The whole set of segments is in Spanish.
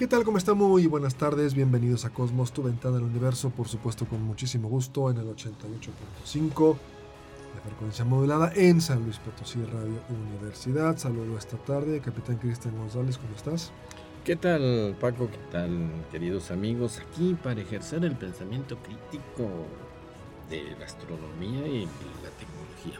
¿Qué tal? ¿Cómo están? Muy buenas tardes. Bienvenidos a Cosmos, tu ventana al universo. Por supuesto, con muchísimo gusto en el 88.5 de frecuencia modulada en San Luis Potosí Radio Universidad. Saludo esta tarde, Capitán Cristian González. ¿Cómo estás? ¿Qué tal, Paco? ¿Qué tal, queridos amigos? Aquí para ejercer el pensamiento crítico de la astronomía y la tecnología.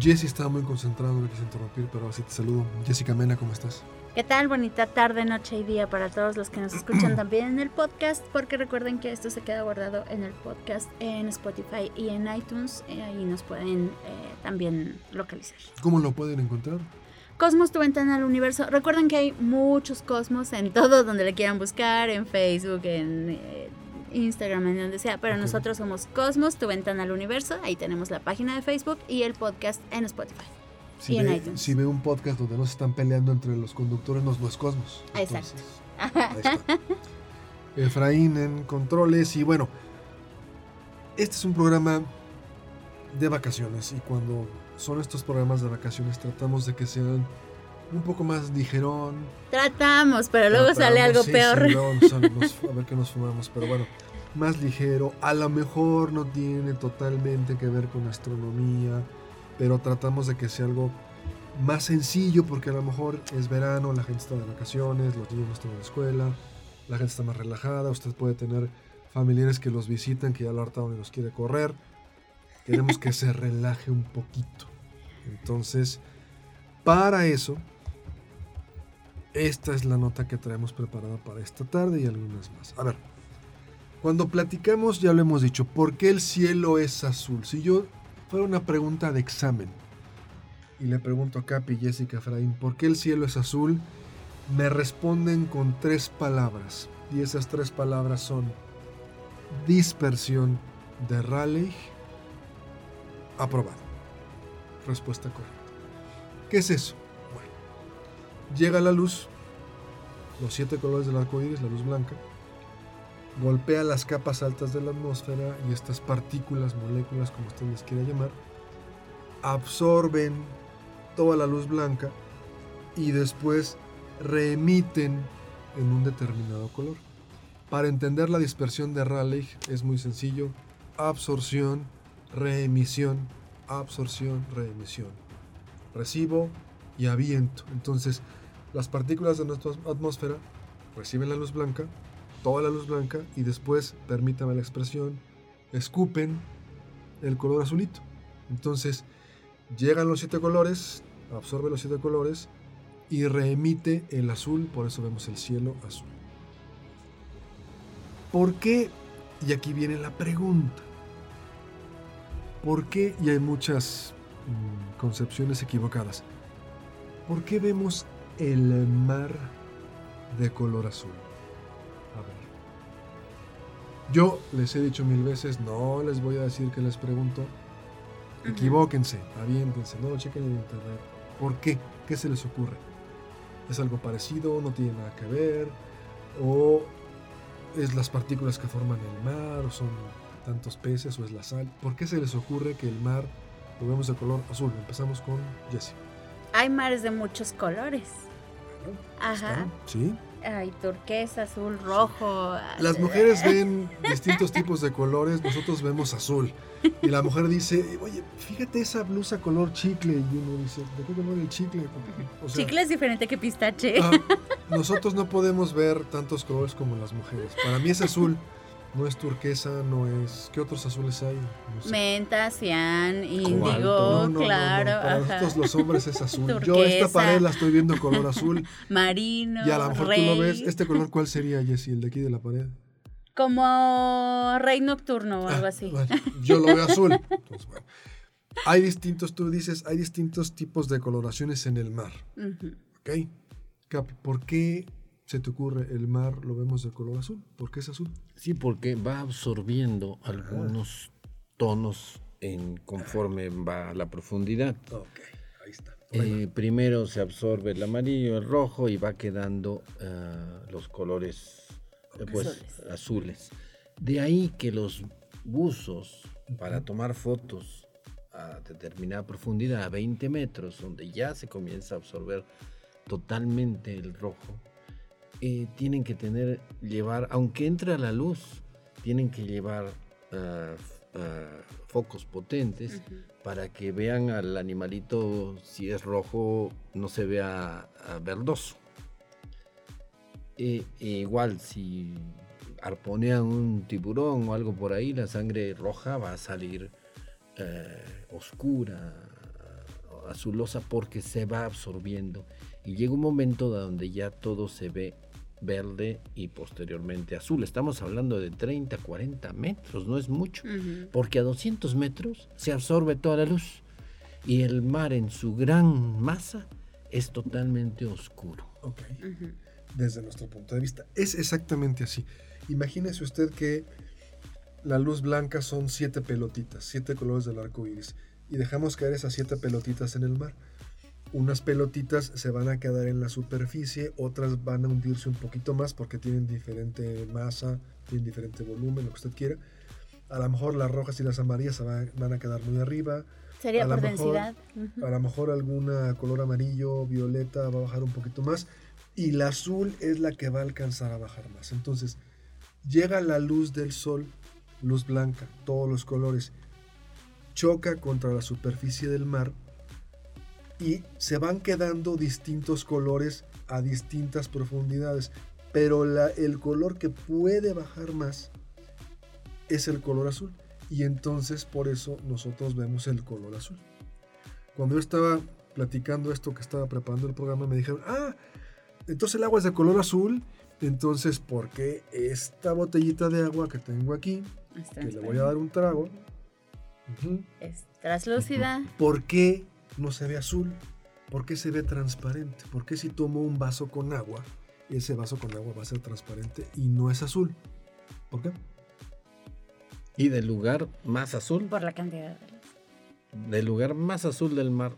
Jesse estaba muy concentrado, no quise interrumpir, pero así te saludo. Jessica Mena, ¿cómo estás? ¿Qué tal? Bonita tarde, noche y día para todos los que nos escuchan también en el podcast, porque recuerden que esto se queda guardado en el podcast en Spotify y en iTunes, y ahí nos pueden eh, también localizar. ¿Cómo lo pueden encontrar? Cosmos, tu ventana al universo. Recuerden que hay muchos cosmos en todo donde le quieran buscar, en Facebook, en eh, Instagram, en donde sea, pero nosotros somos Cosmos, tu ventana al universo. Ahí tenemos la página de Facebook y el podcast en Spotify. Si, ve, si ve un podcast donde no se están peleando entre los conductores, no, no es Cosmos. Exacto. Entonces, ahí está. Efraín en controles y bueno, este es un programa de vacaciones y cuando son estos programas de vacaciones tratamos de que sean un poco más ligerón. Tratamos, pero luego sale algo Tratamos, sí, peor. sí, nos sale- nos- a ver qué nos fumamos, pero bueno, más ligero. A lo mejor no tiene totalmente que ver con astronomía, pero tratamos de que sea algo más sencillo porque a lo mejor es verano, la gente está de vacaciones, los niños no están en la escuela, la gente está más relajada, usted puede tener familiares que los visitan, que ya lo hartaron y los quiere correr. Queremos que se relaje un poquito. Entonces, para eso, esta es la nota que traemos preparada para esta tarde y algunas más. A ver, cuando platicamos ya lo hemos dicho, ¿por qué el cielo es azul? Si yo fuera una pregunta de examen y le pregunto a Capi y Jessica Efraín, ¿por qué el cielo es azul? Me responden con tres palabras y esas tres palabras son dispersión de Rayleigh, aprobado. Respuesta correcta. ¿Qué es eso? Bueno, llega la luz, los siete colores del arco iris, la luz blanca, golpea las capas altas de la atmósfera y estas partículas, moléculas, como usted les quiera llamar, absorben toda la luz blanca y después reemiten en un determinado color. Para entender la dispersión de Rayleigh es muy sencillo. Absorción, reemisión, absorción, reemisión. Recibo y aviento. Entonces, las partículas de nuestra atmósfera reciben la luz blanca, toda la luz blanca, y después, permítame la expresión, escupen el color azulito. Entonces, llegan los siete colores, absorbe los siete colores y reemite el azul, por eso vemos el cielo azul. ¿Por qué? Y aquí viene la pregunta. ¿Por qué? Y hay muchas mm, concepciones equivocadas. ¿Por qué vemos el mar de color azul? Yo les he dicho mil veces, no les voy a decir que les pregunto. Equivóquense, aviéntense, no lo chequen en internet. ¿Por qué? ¿Qué se les ocurre? ¿Es algo parecido? ¿No tiene nada que ver? ¿O es las partículas que forman el mar? ¿O son tantos peces? ¿O es la sal? ¿Por qué se les ocurre que el mar lo vemos de color azul? Empezamos con Jessie. Hay mares de muchos colores. Bueno, Ajá. está, ¿Sí? Hay turquesa, azul, rojo. Las mujeres ven distintos tipos de colores, nosotros vemos azul. Y la mujer dice, oye, fíjate esa blusa color chicle. Y uno dice, ¿de qué color el chicle? O sea, Chicle es diferente que pistache. ah, nosotros no podemos ver tantos colores como las mujeres. Para mí es azul, no es turquesa, no es... ¿Qué otros azules hay? No sé. Menta, cian, índigo, No, claro. Para ajá. nosotros los hombres es azul. Yo esta pared la estoy viendo color azul. Marino. Y a lo mejor tú lo ves. ¿Este color cuál sería, Jessy? El de aquí de la pared. Como Rey Nocturno o Ah, algo así. bueno, yo lo veo azul. Entonces, bueno. Hay distintos, tú dices, hay distintos tipos de coloraciones en el mar. Ujú. ¿Ok? Capi, ¿por qué se te ocurre el mar lo vemos de color azul? ¿Por qué es azul? Sí, porque va absorbiendo algunos tonos en conforme va a la profundidad. Ok, ahí está. Eh, primero se absorbe el amarillo, el rojo y va quedando ah, los colores eh, pues, Azules. azules. De ahí que los buzos para tomar fotos a determinada profundidad, a 20 metros, donde ya se comienza a absorber totalmente el rojo, eh, tienen que tener, llevar, aunque entre a la luz, tienen que llevar ah, ah, focos potentes para que vean al animalito, si es rojo, no se vea ah, verdoso. E- e igual, si arponean un tiburón o algo por ahí, la sangre roja va a salir eh, oscura, azulosa, porque se va absorbiendo. Y llega un momento donde ya todo se ve verde y posteriormente azul. Estamos hablando de 30, 40 metros, no es mucho porque a 200 metros se absorbe toda la luz y el mar en su gran masa es totalmente oscuro. Ok. Desde nuestro punto de vista. Es exactamente así. Imagínese usted que la luz blanca son siete pelotitas, siete colores del arco iris. Y dejamos caer esas siete pelotitas en el mar. Unas pelotitas se van a quedar en la superficie, otras van a hundirse un poquito más porque tienen diferente masa, tienen diferente volumen, lo que usted quiera. A lo mejor las rojas y las amarillas se van, van a quedar muy arriba. Sería A por mejor- densidad. A lo mejor alguna color amarillo, violeta va a bajar un poquito más. Y la azul es la que va a alcanzar a bajar más. Entonces, llega la luz del sol, luz blanca, todos los colores, choca contra la superficie del mar y se van quedando distintos colores a distintas profundidades. Pero la- el color que puede bajar más es el color azul. Y entonces por eso nosotros vemos el color azul. Cuando yo estaba platicando esto que estaba preparando el programa, me dijeron, ah, entonces el agua es de color azul. Entonces, ¿por qué esta botellita de agua que tengo aquí, que le voy a dar un trago, Es translúcida. ¿por qué no se ve azul? ¿Por qué se ve transparente? ¿Por qué si tomo un vaso con agua, ese vaso con agua va a ser transparente y no es azul? ¿Por qué? Y del lugar más azul, Por la cantidad de luz. del lugar más azul del mar,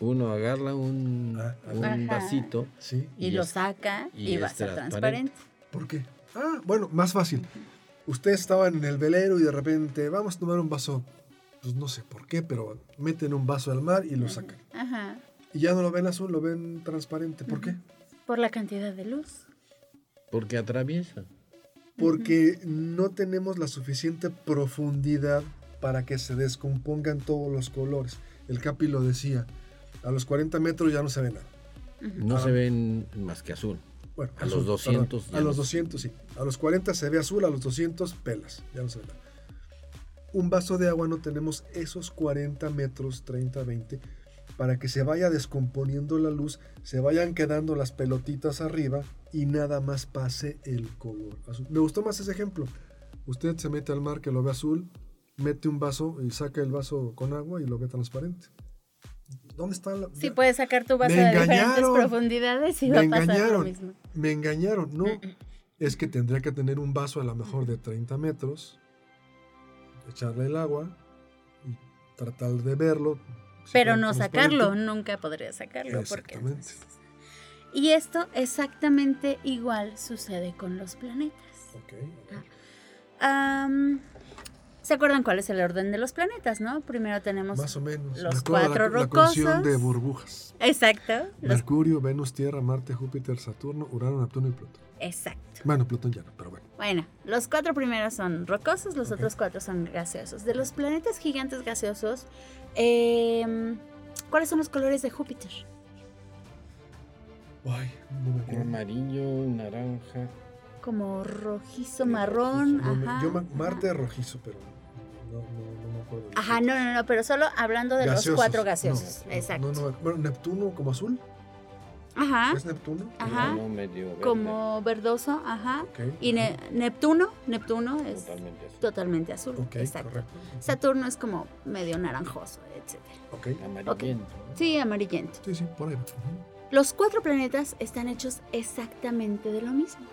uno agarra un, Ah, un Ajá. vasito Sí. Y, Y lo es- saca y, y va a ser transparente. transparente. ¿Por qué? Ah, bueno, más fácil. Ustedes estaban en el velero y de repente vamos a tomar un vaso, pues no sé por qué, pero meten un vaso al mar y lo sacan. Ajá. Y ya no lo ven azul, lo ven transparente. ¿Por qué? Por la cantidad de luz. porque atraviesa. Porque no tenemos la suficiente profundidad para que se descompongan todos los colores. El Capi lo decía, a los 40 metros ya no se ve nada. No Ah. se ven más que azul. Bueno, A los 200 perdón, ya a no los se- 200 sí. A los 40 se ve azul, a los 200 pelas. Ya no se ve nada. Un vaso de agua no tenemos esos 40 metros, 30, 20, para que se vaya descomponiendo la luz, se vayan quedando las pelotitas arriba y nada más pase el color azul. Me gustó más ese ejemplo. Usted se mete al mar que lo ve azul, mete un vaso y saca el vaso con agua y lo ve transparente. ¿Dónde está la.? Sí, puedes sacar tu vaso Me de diferentes profundidades y Me va a pasar lo mismo. Me engañaron, no. Es que tendría que tener un vaso a lo mejor de 30 metros, echarle el agua y tratar de verlo. Pero no sacarlo, nunca podría sacarlo. Porque Exactamente. entonces- Y esto exactamente igual sucede con los planetas. Ok, ok. Am, ¿Se acuerdan cuál es el orden de los planetas, no? Primero tenemos... Más o menos. los acuerdo cuatro la, la rocosos. de burbujas. Exacto. los- Mercurio, Venus, Tierra, Marte, Júpiter, Saturno, Urano, Neptuno y Plutón. Exacto. Bueno, Plutón ya no, pero bueno. Bueno, los cuatro primeros son rocosos, los otros cuatro son gaseosos. De los planetas gigantes gaseosos, em, ¿cuáles son los colores de Júpiter? Ay, no. Amarillo, naranja. Como rojizo, marrón, No me- ajá. yo ajá. Marte rojizo, pero no, no, no me acuerdo. Ajá, no, no, no, pero solo hablando de Gaseosos. los cuatro gaseosos. no, Exacto. No, no, bueno, Neptuno como azul. Ajá. ¿Es Neptuno? Ajá. No medio verde, Como verdoso, ajá. Ok. Y Ne- Neptuno, Neptuno es totalmente azul. totalmente azul. Ok, Exacto. correcto. Saturno es como medio naranjoso, etc. Ok. Amarillento. Sí, amarillento. Sí, sí, por ahí. Los cuatro planetas están hechos exactamente de lo mismo.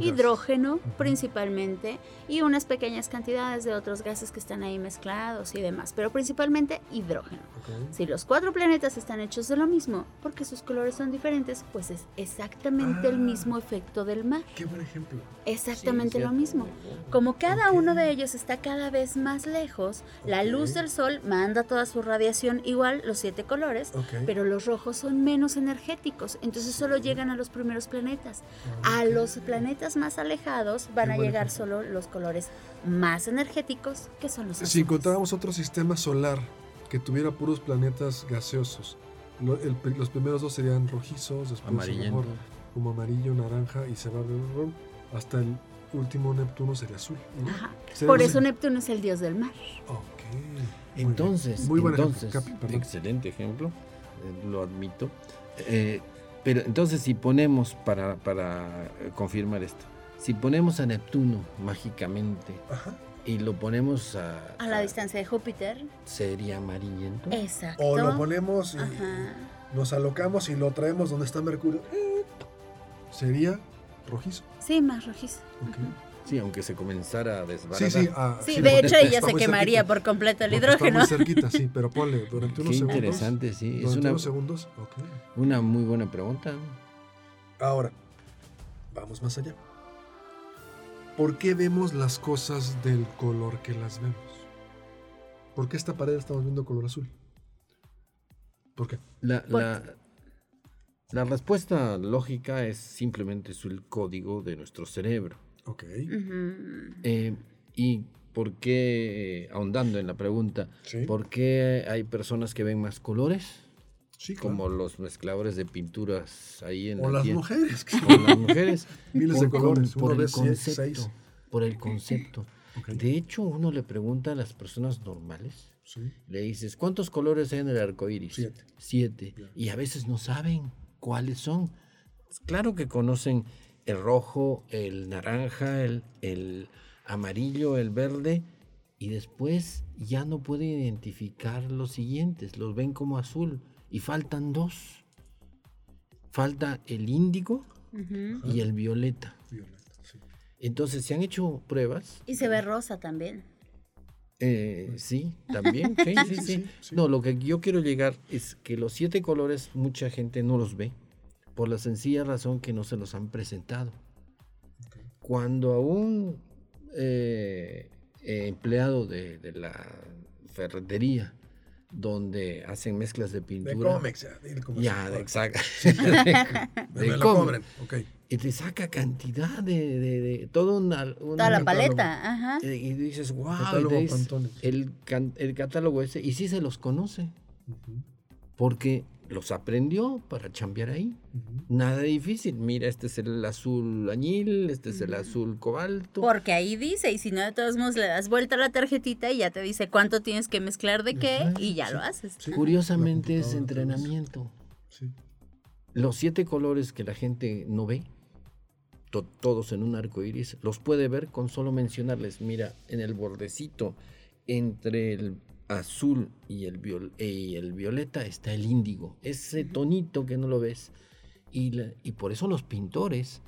Hidrógeno principalmente y unas pequeñas cantidades de otros gases que están ahí mezclados y demás, pero principalmente hidrógeno. Ok. Si los cuatro planetas están hechos de lo mismo, porque sus colores son diferentes, pues es exactamente el Ah. mismo efecto del mar. Qué buen ejemplo. Exactamente Sí, lo mismo. Como cada Ok. uno de ellos está cada vez más lejos, la luz del sol manda toda su radiación igual, los siete colores, pero los rojos son menos energéticos, entonces solo llegan a los primeros planetas. Ah, A los planetas más alejados van Qué a llegar solo los colores más energéticos, que son los Si encontráramos otro sistema solar que tuviera puros planetas gaseosos, lo- el pri- los primeros dos serían rojizos, después mejor como amarillo, naranja y se va hasta el último Neptuno sería azul. ¿no? Ajá. Sería Por así. eso Neptuno es el dios del mar. Ok. Muy bien. Entonces, Muy buen entonces ejemplo, Capi, perdón. excelente ejemplo, eh, lo admito. Eh, pero entonces si ponemos, para, para eh, confirmar esto, si ponemos a Neptuno mágicamente Ajá. y lo ponemos a, A la distancia de Júpiter. sería amarillento. Exacto. O lo ponemos y Ajá. nos alocamos y lo traemos donde está Mercurio. Sería rojizo. Sí, más rojizo. Ok. Sí, aunque se comenzara a desbaratar. Sí, sí. ah, Sí, sí, de hecho ella se quemaría cerquita. por completo el hidrógeno. Está muy cerquita, sí, pero ponle durante unos Qué segundos. interesante, sí. Es una, unos segundos. Ok. una muy buena pregunta. Ahora, vamos más allá. ¿Por qué vemos las cosas del color que las vemos? ¿Por qué esta pared estamos viendo color azul? ¿Por qué? La, Por- la, la respuesta lógica es simplemente es el código de nuestro cerebro. Ok. Eh, y por qué, ahondando en la pregunta, Sí. ¿por qué hay personas que ven más colores? Sí, claro. Como los mezcladores de pinturas ahí en O la las tienda. mujeres. O las mujeres. Miles de Por- colores. Por, el concepto. seis. Por el concepto. De hecho, uno le pregunta a las personas normales, Sí. le dices, ¿cuántos colores hay en el arco iris? Siete. Siete. Bien. Y a veces no saben cuáles son. Claro que conocen el rojo, el naranja, el, el amarillo, el verde, y después ya no pueden identificar los siguientes, los ven como azul, y faltan dos. Falta el índigo y el violeta. Violeta, sí. Entonces se han hecho pruebas. Y se ve rosa también. Eh, sí, también. Sí, sí, sí. sí, sí. No, lo que yo quiero llegar es que los siete colores mucha gente no los ve por la sencilla razón que no se los han presentado. Cuando a un eh, eh, empleado de, de la ferretería donde hacen mezclas de De pintura. cómics, ya. de exacto. De lo cómic. cobren. Ok. Y te saca cantidad de, de, de todo una, una- Toda la paleta, ajá. Y dices, wow, Catálogo Pantone. el, el catálogo ese, y sí se los conoce, porque los aprendió para chambear ahí. ujú. Nada difícil. Mira, este es el azul añil, este es el azul cobalto. Porque ahí dice, y si no, de todos modos le das vuelta a la tarjetita y ya te dice cuánto tienes que mezclar de qué Ajá, y ya sí, lo haces. sí. Curiosamente es entrenamiento. Sí. Los siete colores que la gente no ve, to- todos en un arco iris, los puede ver con solo mencionarles. Mira, en el bordecito entre el azul y el, viol- y el violeta está el índigo, ese tonito que no lo ves. Y, la- y por eso los pintores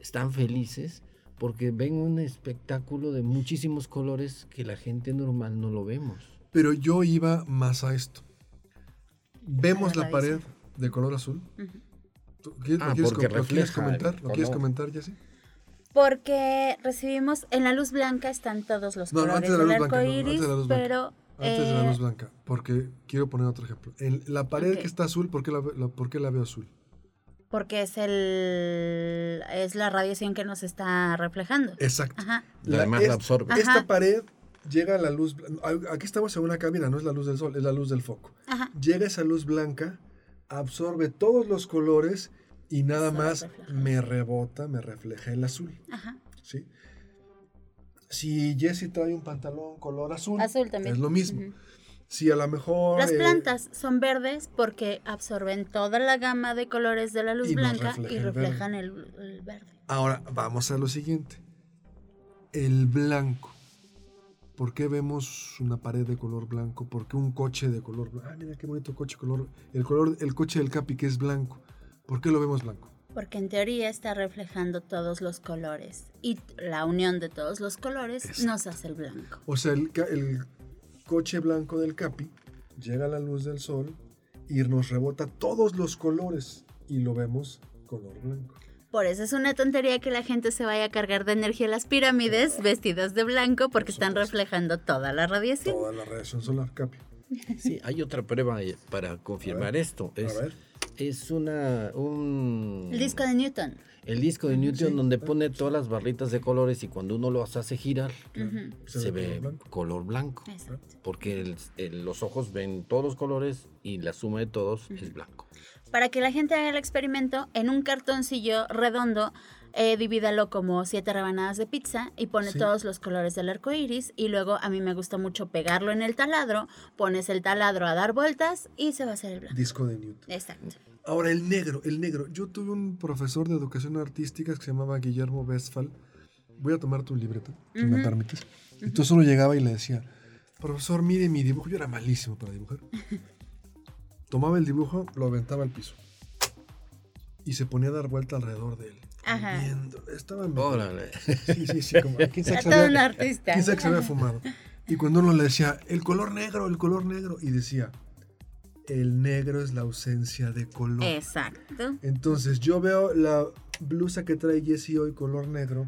están felices porque ven un espectáculo de muchísimos colores que la gente normal no lo vemos. Pero yo iba más a esto. Vemos la la pared de color azul. ¿Tú- ¿Quieres, Ah, lo, quieres, porque com- lo quieres comentar? ¿Lo quieres comentar, Jessy? Porque recibimos, en la luz blanca están todos los No, no, colores antes de la del arco blanca, no, antes iris, de la luz blanca. pero Antes de la eh, luz blanca, porque quiero poner otro ejemplo. En la pared que está azul, ¿por qué la, ve- la- por qué la veo azul? porque es el es la radiación que nos está reflejando. Exacto. Ajá. Y además es- la absorbe. Ajá. Esta pared llega a la luz. Aquí estamos en una cabina, no es la luz del sol, es la luz del foco. Ajá. Llega esa luz blanca, absorbe todos los colores y nada Solo más refleja. me rebota, me refleja el azul. Ajá. ¿sí? Si Jesse trae un pantalón color azul, Azul también. es lo mismo. Sí, a lo mejor... Las eh, plantas son verdes porque absorben toda la gama de colores de la luz Y blanca refleja y el reflejan el, el verde. Ahora, vamos a lo siguiente. El blanco. ¿Por qué vemos una pared de color blanco? ¿Por qué un coche de color blanco? Ah, mira qué bonito coche color. El color, el coche del Capi que es blanco. ¿Por qué lo vemos blanco? Porque en teoría está reflejando todos los colores y la unión de todos los colores Exacto. nos hace el blanco. O sea, el, ca- el coche blanco del Capi llega a la luz del sol y nos rebota todos los colores y lo vemos color blanco. Por eso es una tontería que la gente se vaya a cargar de energía las pirámides vestidas de blanco porque están reflejando toda la radiación. Toda la radiación solar, Capi. Sí, hay otra prueba eh, para confirmar esto. Es, A ver. Es una un El disco de Newton. el disco de Newton sí. donde pone todas las barritas de colores y cuando uno los hace girar se, ve color blanco. color blanco. Exacto. Porque el- el- los ojos ven todos los colores y la suma de todos es blanco. Para que la gente haga el experimento, en un cartoncillo redondo, eh, divídalo como siete rebanadas de pizza y pone Sí. todos los colores del arco iris. Y luego a mí me gusta mucho pegarlo en el taladro, pones el taladro a dar vueltas y se va a hacer el blanco. Disco de Newton. Exacto. Ahora, el negro, el negro. Yo tuve un profesor de educación artística que se llamaba Guillermo Westphal. Voy a tomar tu libreta, si me permites. Entonces uno llegaba y le decía, profesor, mire mi dibujo. Yo era malísimo para dibujar. Tomaba el dibujo, lo aventaba al piso. Y se ponía a dar vuelta alrededor de él. Ajá. Viendo, estaba Órale. Sí, sí, sí. Como, ¿quién sabe todo había- un artista. quién sabe que se había fumado? Y cuando uno le decía, el color negro, el color negro, y decía, el negro es la ausencia de color. Exacto. Entonces yo veo la blusa que trae Jessie hoy color negro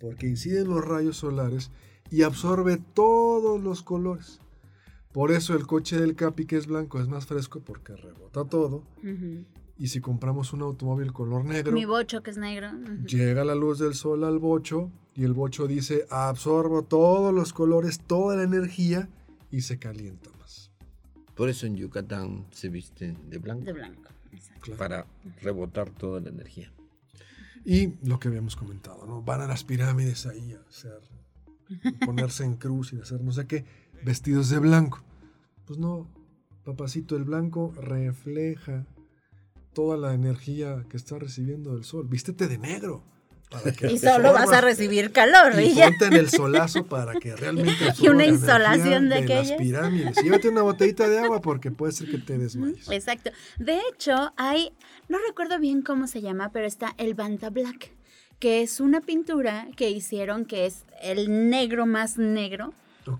porque inciden los rayos solares y absorbe todos los colores. Por eso el coche del Capi que es blanco es más fresco porque rebota todo. Ujú. Y si compramos un automóvil color negro, Mi bocho que es negro. llega la luz del sol al bocho y el bocho dice absorbo todos los colores, toda la energía y se calienta más. Por eso en Yucatán se visten de blanco. De blanco. Exacto. Claro. Para rebotar toda la energía. Y lo que habíamos comentado, ¿no? Van a las pirámides ahí a hacer, ponerse en cruz y hacer no sé qué, vestidos de blanco. Pues no, papacito, el blanco refleja toda la energía que está recibiendo del sol. Vístete de negro. para que Y solo vas a recibir calor. Y Y ya. ponte en el solazo para que realmente Y una insolación de las aquellas. pirámides. Llévate una botellita de agua porque puede ser que te desmayes. Exacto. De hecho, hay, no recuerdo bien cómo se llama, pero está el Banta Black, que es una pintura que hicieron que es el negro más negro,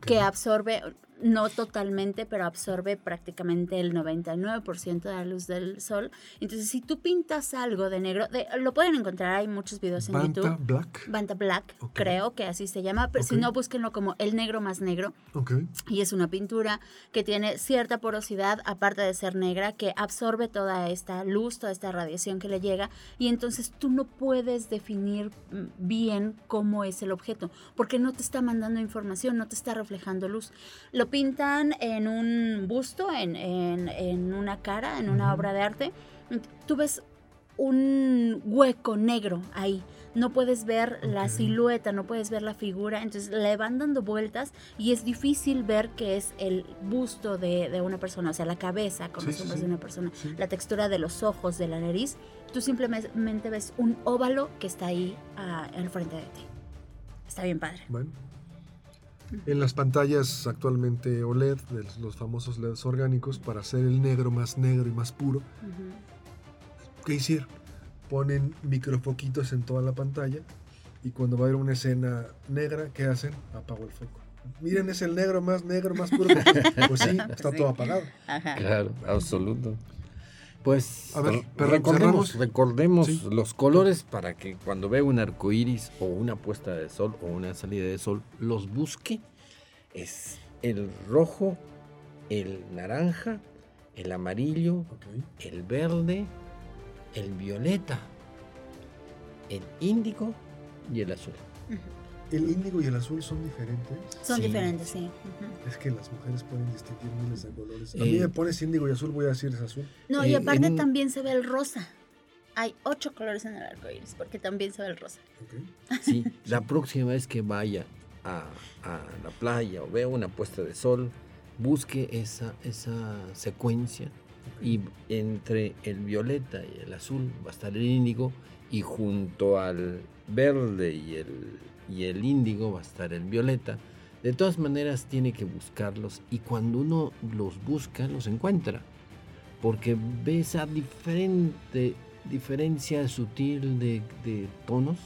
que absorbe, no totalmente, pero absorbe prácticamente el 99% de la luz del sol. Entonces, si tú pintas algo de negro, de- lo pueden encontrar, hay muchos videos en Banta YouTube. Black. Banta Black, creo que así se llama, pero si no, búsquenlo como el negro más negro. Ok. Y es una pintura que tiene cierta porosidad, aparte de ser negra, que absorbe toda esta luz, toda esta radiación que le llega. Y entonces tú no puedes definir mm, bien cómo es el objeto, porque no te está mandando información, no te está reflejando luz. Lo pintan en un busto, en, en- en una cara, en una obra de arte. Tú ves un hueco negro ahí. No puedes ver la silueta, no puedes ver la figura, entonces le van dando vueltas y es difícil ver que es el busto de, de una persona, o sea, la cabeza con Sí, de una persona, Sí. la textura de los ojos, de la nariz. Tú simplemente ves un óvalo que está ahí ah, al frente de ti. Está bien padre. Bueno. En las pantallas actualmente OLED, de los- famosos LEDs orgánicos, para hacer el negro más negro y más puro. ¿qué hicieron? Ponen microfoquitos en toda la pantalla y cuando va a haber una escena negra, ¿qué hacen? Apago el foco. Miren, es el negro más negro, más puro. pues sí, está Sí. todo apagado. Ajá. Claro, absoluto. Pues A ver, re- pero recordemos, recordemos Sí. los colores para que cuando vea un arco iris o una puesta de sol o una salida de sol, los busque. Es el rojo, el naranja, el amarillo, el verde, el violeta, el índigo y el azul. El índigo y el azul son diferentes. Son Sí. diferentes, sí. Es que las mujeres pueden distinguir miles de colores. A Eh, mí me pones índigo y azul, voy a decir es azul. No, y Eh, aparte en- también se ve el rosa. Hay ocho colores en el arco iris, porque también se ve el rosa. Ok. Sí, la próxima vez que vaya a, a la playa o vea una puesta de sol, busque esa, esa secuencia y entre el violeta y el azul va a estar el índigo y junto al verde y el, y el índigo va a estar el violeta. De todas maneras tiene que buscarlos y cuando uno los busca los encuentra porque ve esa diferente diferencia sutil de, tonos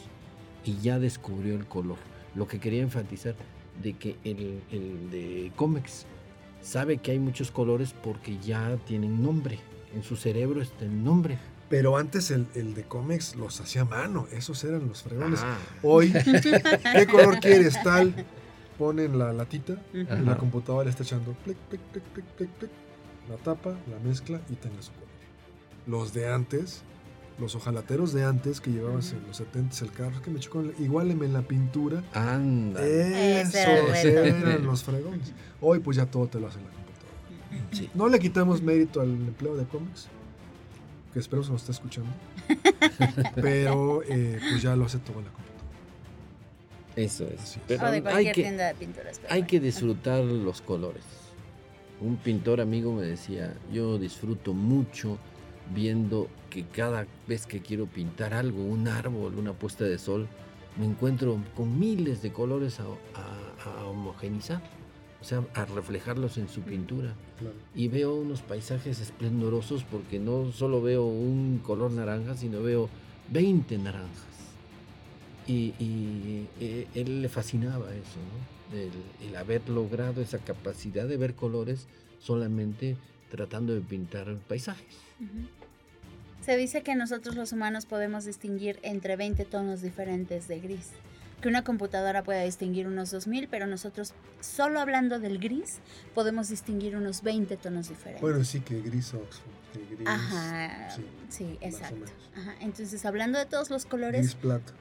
y ya descubrió el color. Lo que quería enfatizar de que el, el de cómics sabe que hay muchos colores porque ya tienen nombre. En su cerebro está el nombre. Pero antes el, el de cómics los hacía a mano, esos eran los fregones. Ah, Hoy, ¿qué color quieres? Tal, ponen la latita y la Ajá. computadora está echando clic, clic, clic, clic, clic, clic, la tapa, la mezcla y tenga su color. Los de antes, los ojalateros de antes que llevabas en los 70 el carro que me chocó, igualeme en la pintura. anda. Esos eran los fregones. Hoy pues ya todo te lo hace la computadora. Sí. No le quitamos mérito al empleo de cómics, que espero se nos esté escuchando. Pero eh, pues ya lo hace todo la computadora. Eso es. Así es. Pero O de hay cualquier que, tienda de pinturas. pero hay bueno. que disfrutar los colores. Un pintor amigo me decía, yo disfruto mucho viendo que cada vez que quiero pintar algo, un árbol, una puesta de sol, me encuentro con miles de colores a, a- a homogenizar, o sea, a reflejarlos en su pintura. Claro. Y veo unos paisajes esplendorosos porque no solo veo un color naranja, sino veo 20 naranjas. Y, y, eh, él le fascinaba eso, ¿no? El, el haber logrado esa capacidad de ver colores solamente tratando de pintar paisajes. Se dice que nosotros los humanos podemos distinguir entre 20 tonos diferentes de gris. Que una computadora puede distinguir unos 2000, pero nosotros, solo hablando del gris, podemos distinguir unos 20 tonos diferentes. Bueno, sí que gris Oxford, que gris, Ajá, sí, sí, más o exacto. menos. Ajá, Entonces, hablando de todos los colores, gris plata.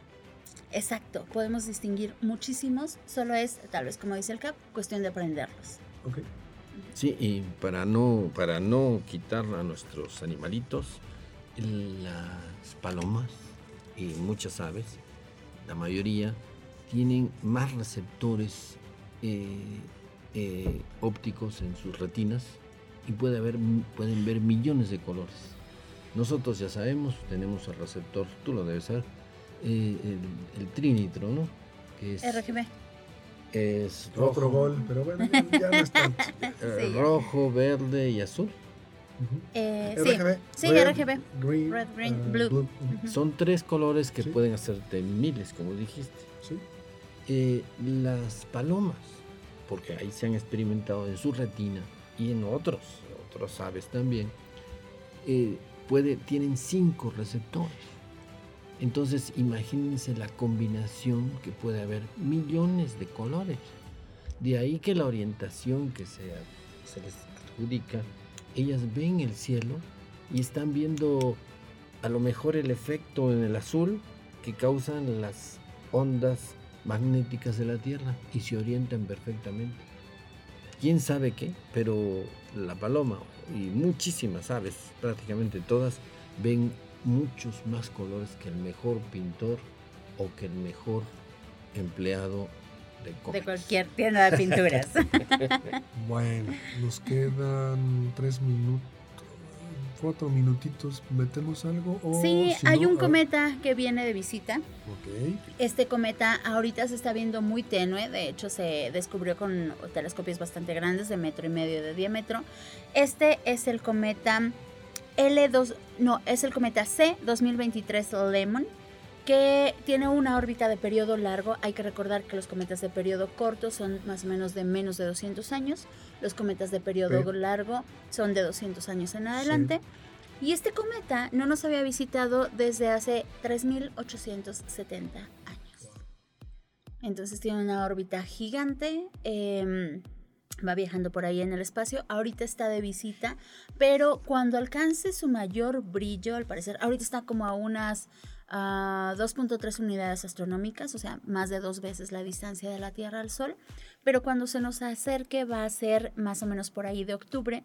exacto, podemos distinguir muchísimos, solo es, tal vez como dice el CAP, cuestión de aprenderlos. Ok. Sí, y para no, para no quitar a nuestros animalitos, las palomas y muchas aves, la mayoría, tienen más receptores eh, eh, ópticos en sus retinas y puede haber, pueden ver millones de colores. Nosotros ya sabemos, tenemos el receptor, tú lo debes saber, eh, el, el trinitro, ¿no? Que es, RGB. es Otro rojo, gol, pero bueno, ya, no es tanto. Sí, ya. rojo, verde y azul. Eh, RGB. Sí, red, RGB. Green, Red, green, blue. Son tres colores que Sí. pueden hacerte miles, como dijiste. Sí. Eh, las palomas, porque ahí se han experimentado en su retina y en otros, otras aves también, eh, tienen cinco receptores. Entonces imagínense la combinación que puede haber millones de colores. De ahí que la orientación que se, se les adjudica, ellas ven el cielo y están viendo a lo mejor el efecto en el azul que causan las ondas magnéticas de la Tierra y se orientan perfectamente. ¿Quién sabe qué? Pero la paloma y muchísimas aves, prácticamente todas, ven muchos más colores que el mejor pintor o que el mejor empleado de De cualquier tienda de pinturas. Bueno, nos quedan tres minutos, cuatro minutitos. ¿Metemos algo? O Sí, si hay no, un cometa que viene de visita. Ok. Este cometa ahorita se está viendo muy tenue, de hecho se descubrió con telescopios bastante grandes de metro y medio de diámetro. Este es el cometa L2, no, es el cometa C 2023 Lemon, que tiene una órbita de periodo largo. Hay que recordar que los cometas de periodo corto son más o menos de menos de 200 años, los cometas de periodo largo son de 200 años en adelante. Y este cometa no nos había visitado desde hace 3.870 años. Entonces tiene una órbita gigante, em, va viajando por ahí en el espacio, ahorita está de visita, pero cuando alcance su mayor brillo, al parecer, ahorita está como a unas ah, 2.3 unidades astronómicas, o sea, más de dos veces la distancia de la Tierra al Sol, pero cuando se nos acerque va a ser más o menos por ahí de octubre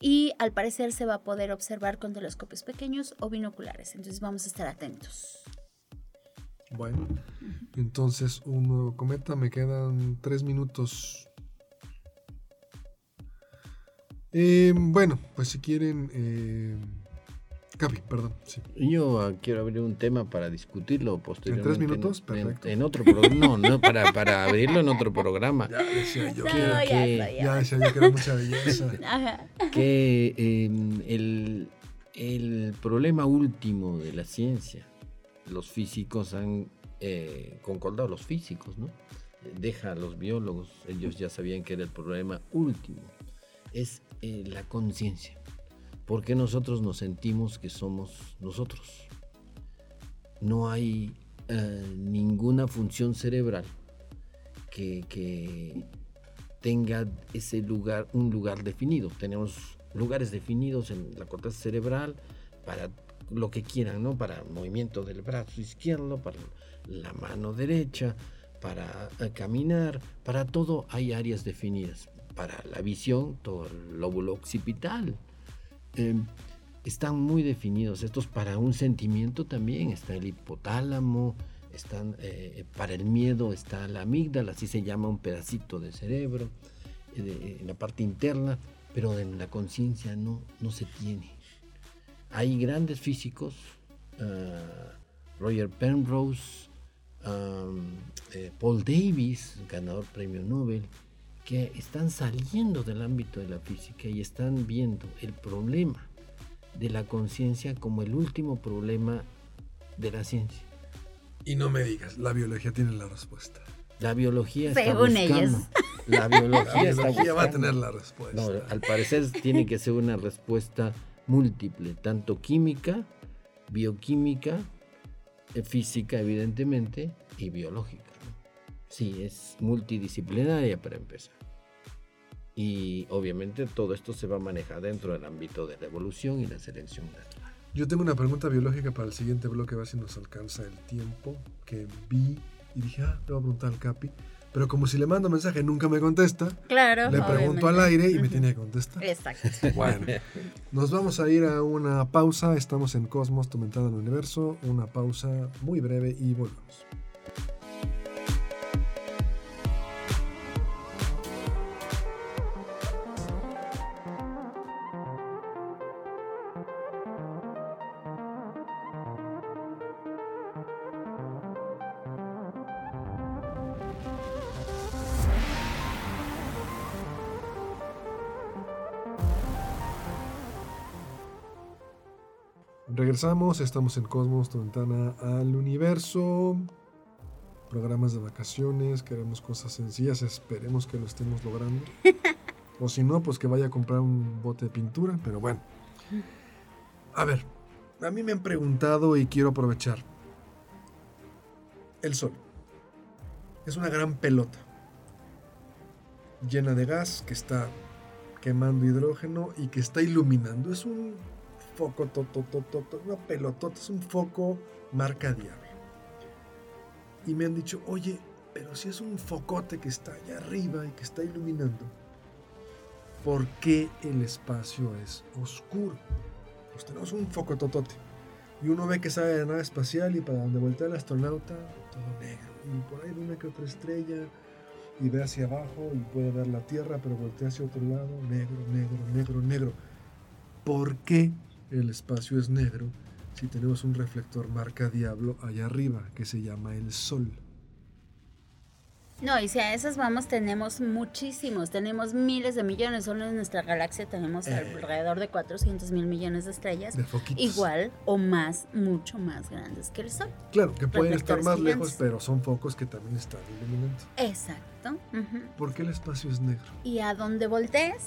y al parecer se va a poder observar con telescopios pequeños o binoculares, entonces vamos a estar atentos. Bueno, entonces un nuevo cometa. Me quedan tres minutos. Eh, bueno, pues si quieren... Eh, Capi, perdón. Sí. Yo ah, quiero abrir un tema para discutirlo posteriormente. ¿En tres minutos? En, Perfecto. en otro programa. No, no, para, para abrirlo en otro programa. Ya decía yo No, que era, ya que- está, ya. ya decía yo que era mucha belleza. Ajá. que eh, el, el problema último de la ciencia, los físicos han eh, concordado, los físicos, ¿no? Deja a los biólogos, ellos ya sabían que era el problema último, es eh, la conciencia. ¿Por qué nosotros nos sentimos que somos nosotros? No hay eh, ninguna función cerebral que, tenga ese lugar, un lugar definido. Tenemos lugares definidos en la corteza cerebral para lo que quieran, ¿no? Para movimiento del brazo izquierdo, para la mano derecha, para eh, caminar, para todo hay áreas definidas. Para la visión, todo el lóbulo occipital. Eh, están muy definidos estos para un sentimiento también. Está el hipotálamo, están, eh, para el miedo está la amígdala, así se llama un pedacito de cerebro, eh, en la parte interna, pero en la conciencia no, no se tiene. Hay grandes físicos, ah, Roger Penrose, eh, Paul Davis, ganador premio Nobel, que están saliendo del ámbito de la física y están viendo el problema de la conciencia como el último problema de la ciencia. Y no me digas, la biología tiene la respuesta. La biología está Según buscando. ellos. La biología, La está biología va a tener la respuesta. No, al parecer tiene que ser una respuesta múltiple, tanto química, bioquímica, eh, física evidentemente y biológica. Sí, es multidisciplinaria para empezar. Y obviamente todo esto se va a manejar dentro del ámbito de la evolución y la selección natural. Yo tengo una pregunta biológica para el siguiente bloque, a ver si nos alcanza el tiempo que vi y dije, ah, le voy a preguntar al Capi. Pero como si le mando mensaje nunca me contesta, Claro. le pregunto al aire y me tiene que contestar. Exacto. Bueno, nos vamos a ir a una pausa. Estamos en Cosmos, tu ventana al universo. Una pausa muy breve y volvemos. Regresamos, estamos en Cosmos, tu ventana al universo. Programas de vacaciones, queremos cosas sencillas, esperemos que lo estemos logrando. O si no, pues que vaya a comprar un bote de pintura, pero bueno. A ver, a mí me han preguntado y quiero aprovechar. El Sol es una gran pelota llena de gas que está quemando hidrógeno y que está iluminando. Es un foco, tototototo, una pelotota, es un foco marca diablo. Y me han dicho, oye, pero si es un focote que está allá arriba y que está iluminando, ¿por qué el espacio es oscuro? Pues tenemos un foco totote. Y uno ve que sale de la nave espacial y para donde voltea el astronauta, todo negro. Y por ahí ve una que otra estrella y ve hacia abajo y puede ver la Tierra, pero voltea hacia otro lado, negro, negro, negro, negro. ¿Por qué el espacio es negro si tenemos un reflector marca diablo allá arriba que se llama el Sol? No, y si a esas vamos, tenemos muchísimos, tenemos miles de millones. Solo en nuestra galaxia tenemos Eh. alrededor de 400 mil millones de estrellas, De igual o más, mucho más grandes que el Sol. Claro, que pueden estar más gigantes. lejos, pero son focos que también están iluminando. Exacto. ujú. ¿Por qué el espacio es negro? Y a donde voltees,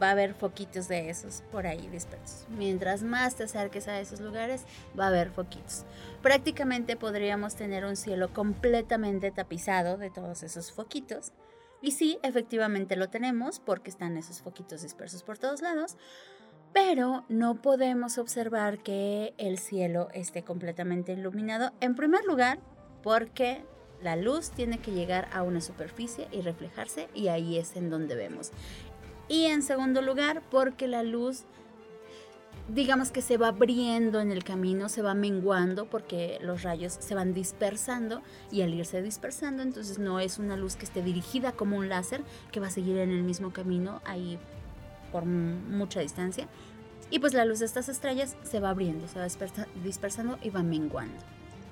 va a haber foquitos de esos por ahí dispersos. Mientras más te acerques a esos lugares, va a haber foquitos. Prácticamente podríamos tener un cielo completamente tapizado de todos esos foquitos. Y sí, efectivamente lo tenemos porque están esos foquitos dispersos por todos lados. Pero no podemos observar que el cielo esté completamente iluminado. En primer lugar, porque la luz tiene que llegar a una superficie y reflejarse y ahí es en donde vemos. Y en segundo lugar, porque la luz, digamos que se va abriendo en el camino, se va menguando porque los rayos se van dispersando y al irse dispersando, entonces no es una luz que esté dirigida como un láser que va a seguir en el mismo camino ahí por mucha distancia. Y pues la luz de estas estrellas se va abriendo, se va dispersando y va menguando.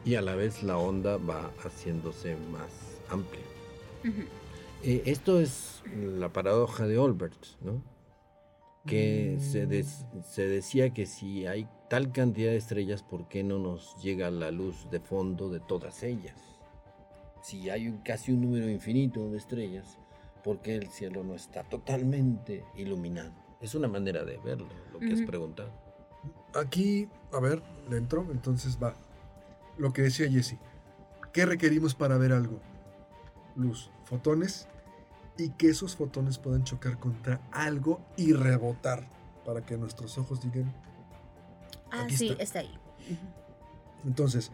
Y a la vez la onda va haciéndose más amplia. Eh, esto es la paradoja de Olbert, ¿no? Que se, mm. se decía que si hay tal cantidad de estrellas, ¿por qué no nos llega la luz de fondo de todas ellas? Si hay casi un número infinito de estrellas, ¿por qué el cielo no está totalmente iluminado? Es una manera de verlo, lo que has preguntado. Aquí, a ver, dentro, entonces va. Lo que decía Jesse. ¿Qué requerimos para ver algo? Luz, fotones y que esos fotones puedan chocar contra algo y rebotar para que nuestros ojos digan. Ah, sí, está, ahí. Entonces,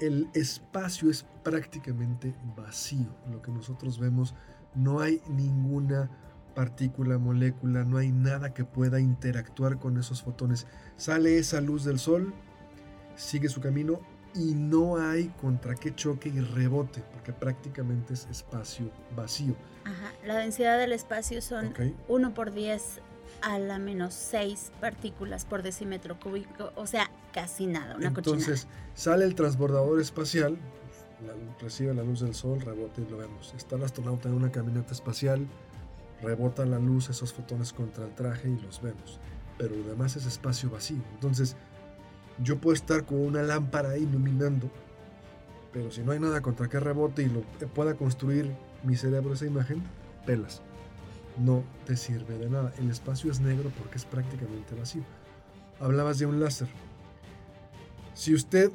el espacio es prácticamente vacío. Lo que nosotros vemos, no hay ninguna partícula, molécula, no hay nada que pueda interactuar con esos fotones. Sale esa luz del sol, sigue su camino y no hay contra qué choque y rebote, porque prácticamente es espacio vacío. Ajá. La densidad del espacio son 1 por 10 a la menos 6 partículas por decímetro cúbico, o sea, casi nada, una Entonces, sale el transbordador espacial, recibe la luz del sol, rebote y lo vemos. Está el astronauta en una caminata espacial, rebota la luz, esos fotones contra el traje y los vemos. Pero lo demás es espacio vacío. Entonces, yo puedo estar con una lámpara iluminando, pero si no hay nada contra que rebote y lo pueda construir mi cerebro esa imagen, pelas. No te sirve de nada. El espacio es negro porque es prácticamente vacío. Hablabas de un láser. Si usted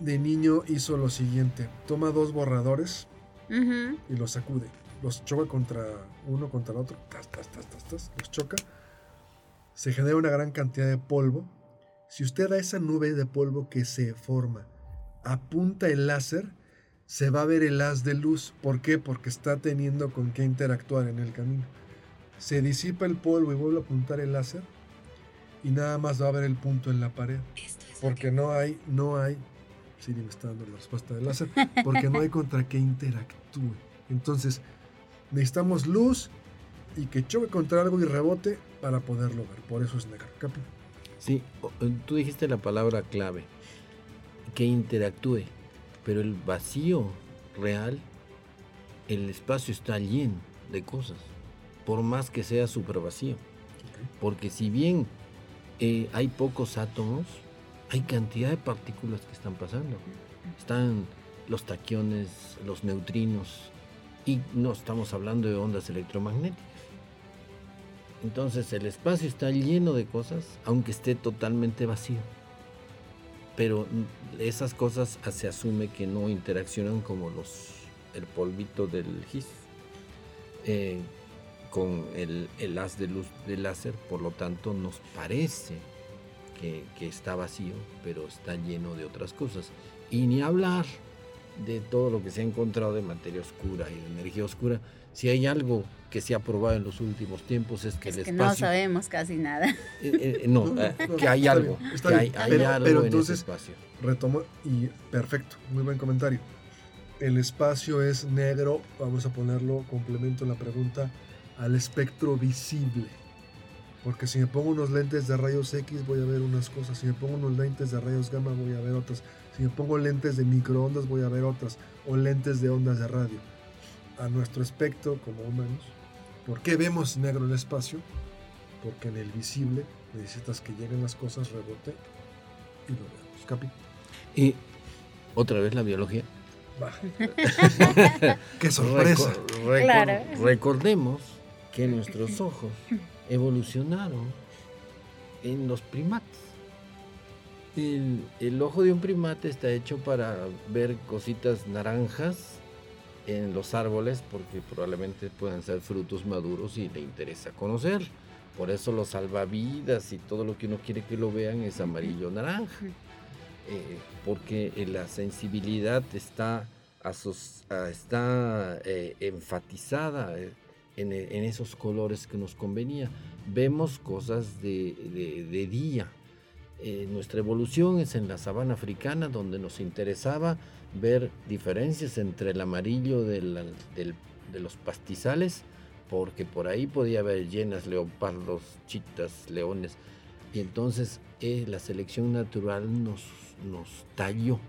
de niño hizo lo siguiente, toma dos borradores y los sacude, los choca contra uno contra el otro, los choca, se genera una gran cantidad de polvo. Si usted a esa nube de polvo que se forma apunta el láser, se va a ver el haz de luz. ¿Por qué? Porque está teniendo con qué interactuar en el camino. Se disipa el polvo y vuelve a apuntar el láser y nada más va a ver el punto en la pared. Porque no hay, no hay, Siri me está dando la respuesta del láser, porque no hay contra qué interactúe. Entonces, necesitamos luz y que choque contra algo y rebote para poderlo ver. Por eso es negro. ¿Capi? Sí, eh, tú dijiste la palabra clave, que interactúe, pero el vacío real, el espacio está lleno de cosas, por más que sea super vacío. Porque si bien eh, hay pocos átomos, hay cantidad de partículas que están pasando. Están los taquiones, los neutrinos, y no estamos hablando de ondas electromagnéticas. Entonces el espacio está lleno de cosas, aunque esté totalmente vacío. Pero esas cosas se asume que no interaccionan como los, el polvito del GIS eh, con el, el, haz de luz del láser, por lo tanto nos parece que, que está vacío, pero está lleno de otras cosas. Y ni hablar de todo lo que se ha encontrado de materia oscura y de energía oscura, si hay algo que se ha probado en los últimos tiempos es que el espacio... no sabemos casi nada. Eh, eh, no, eh, que hay algo, que hay, algo en ese espacio. Retomo y perfecto, muy buen comentario. El espacio es negro, vamos a ponerlo, complemento la pregunta, al espectro visible. Porque si me pongo unos lentes de rayos X voy a ver unas cosas, si me pongo unos lentes de rayos gamma voy a ver otras si me pongo lentes de microondas voy a ver otras, o lentes de ondas de radio. A nuestro espectro como humanos, ¿por qué vemos negro el espacio? Porque en el visible necesitas que lleguen las cosas, rebote y lo veamos. ¿Capi? Y otra vez la biología. ¡Qué sorpresa! Recordemos que nuestros ojos evolucionaron en los primates. El, ojo de un primate está hecho para ver cositas naranjas en los árboles porque probablemente puedan ser frutos maduros y le interesa conocer. Por eso los salvavidas y todo lo que uno quiere que lo vean es amarillo naranja. Eh, porque la sensibilidad está, está eh, enfatizada eh, en, esos colores que nos convenía. Vemos cosas de, de día eh, nuestra evolución es en la sabana africana, donde nos interesaba ver diferencias entre el amarillo de los pastizales, porque por ahí podía haber llenas, leopardos, chitas, leones. Y entonces eh, la selección natural nos, nos talló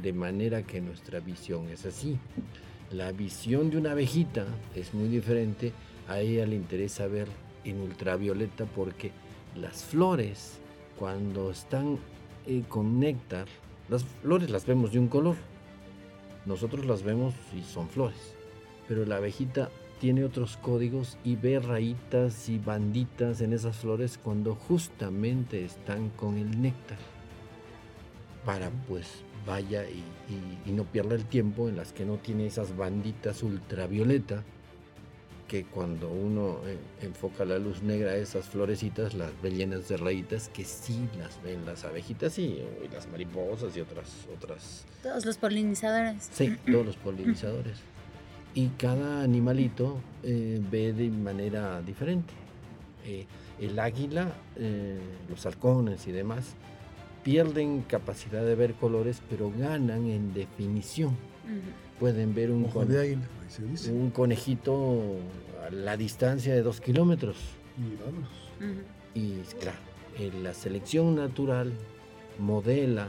de manera que nuestra visión es así. La visión de una abejita es muy diferente. A ella le interesa ver en ultravioleta porque las flores, cuando están eh, con néctar, las flores las vemos de un color. Nosotros las vemos y son flores. Pero la abejita tiene otros códigos y ve rayitas y banditas en esas flores cuando justamente están con el néctar. Para pues vaya y, no pierda el tiempo en las que no tiene esas banditas ultravioleta que cuando uno eh, enfoca la luz negra a esas florecitas las ve llenas de rayitas que sí las ven las abejitas y, y las mariposas y otras otras Todos los polinizadores. Sí, todos los polinizadores. Y cada animalito eh, ve de manera diferente. Eh, el águila, eh, los halcones y demás pierden capacidad de ver colores, pero ganan en definición. Pueden ver un, Ojo con- de águila, ahí se dice. un conejito a la distancia de dos kilómetros. Y vámonos. Ujú. Y claro, eh, la selección natural modela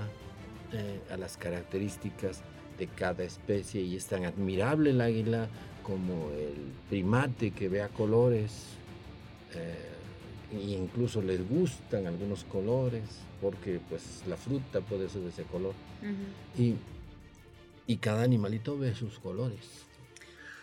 eh, a las características de cada especie y es tan admirable el águila como el primate que vea colores eh, e incluso les gustan algunos colores porque pues la fruta puede ser de ese color y, y cada animalito ve sus colores.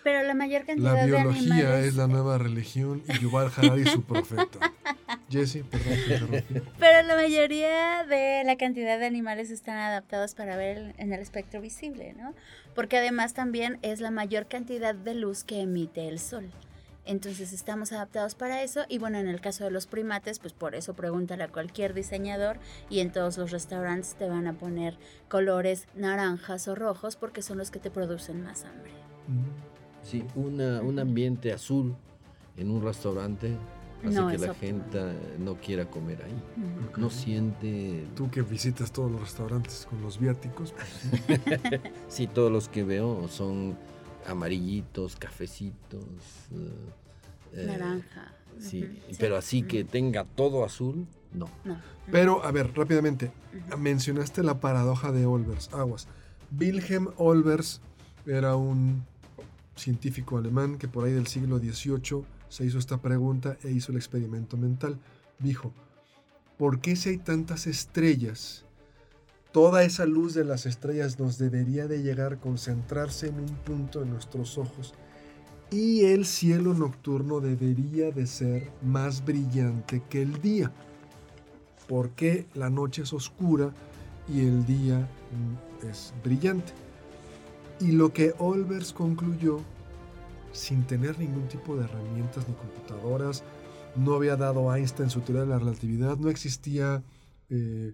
Pero la mayor cantidad La de biología animales. es la nueva religión y Yuval Harari su profeta. Jesse, perdón. Pero la mayoría de la cantidad de animales están adaptados para ver en el espectro visible, ¿no? Porque además también es la mayor cantidad de luz que emite el sol. Entonces estamos adaptados para eso y bueno, en el caso de los primates, pues por eso pregúntale a cualquier diseñador y en todos los restaurantes te van a poner colores naranjas o rojos porque son los que te producen más hambre. Sí, una, un ambiente azul en un restaurante hace No que la óptimo. gente no quiera comer ahí. No siente... Tú que visitas todos los restaurantes con los viáticos, pues, Sí, todos los que veo son amarillitos, cafecitos. eh, eh, Naranja. Sí, pero así que tenga todo azul, no. No. Pero, a ver, rápidamente, mencionaste la paradoja de Olbers, aguas. Wilhelm Olbers era un científico alemán que por ahí del siglo XVIII se hizo esta pregunta e hizo el experimento mental. Dijo, ¿por qué si hay tantas estrellas? Toda esa luz de las estrellas nos debería de llegar, concentrarse en un punto en nuestros ojos. Y el cielo nocturno debería de ser más brillante que el día por qué la noche es oscura y el día mm, es brillante. Y lo que Olbers concluyó, sin tener ningún tipo de herramientas ni computadoras, no había dado Einstein su teoría de la relatividad, no existía eh,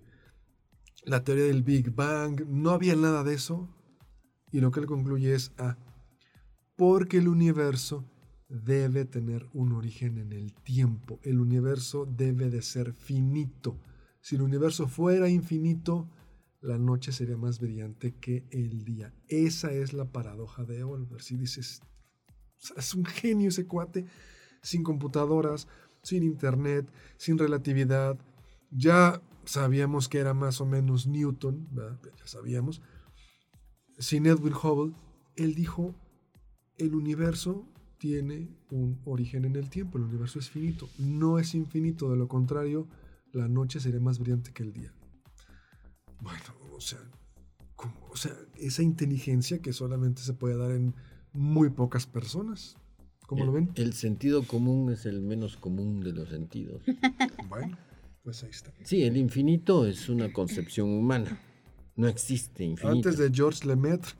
la teoría del Big Bang, no había nada de eso. Y lo que él concluye es, ah, porque el universo debe tener un origen en el tiempo. El universo debe de ser finito. Si el universo fuera infinito, la noche sería más brillante que el día. Esa es la paradoja de Olbers. Si dices, es un genio ese cuate, sin computadoras, sin internet, sin relatividad. Ya sabíamos que era más o menos Newton, ¿verdad? ya sabíamos. Sin Edwin Hubble, él dijo, el universo tiene un origen en el tiempo, el universo es finito, no es infinito, de lo contrario, la noche sería más brillante que el día. Bueno, o sea, o sea, esa inteligencia que solamente se puede dar en muy pocas personas. ¿Cómo lo ven? El sentido común es el menos común de los sentidos. Bueno, pues ahí está. Sí, el infinito es una concepción humana. No existe infinito. Antes de Georges Lemaitre,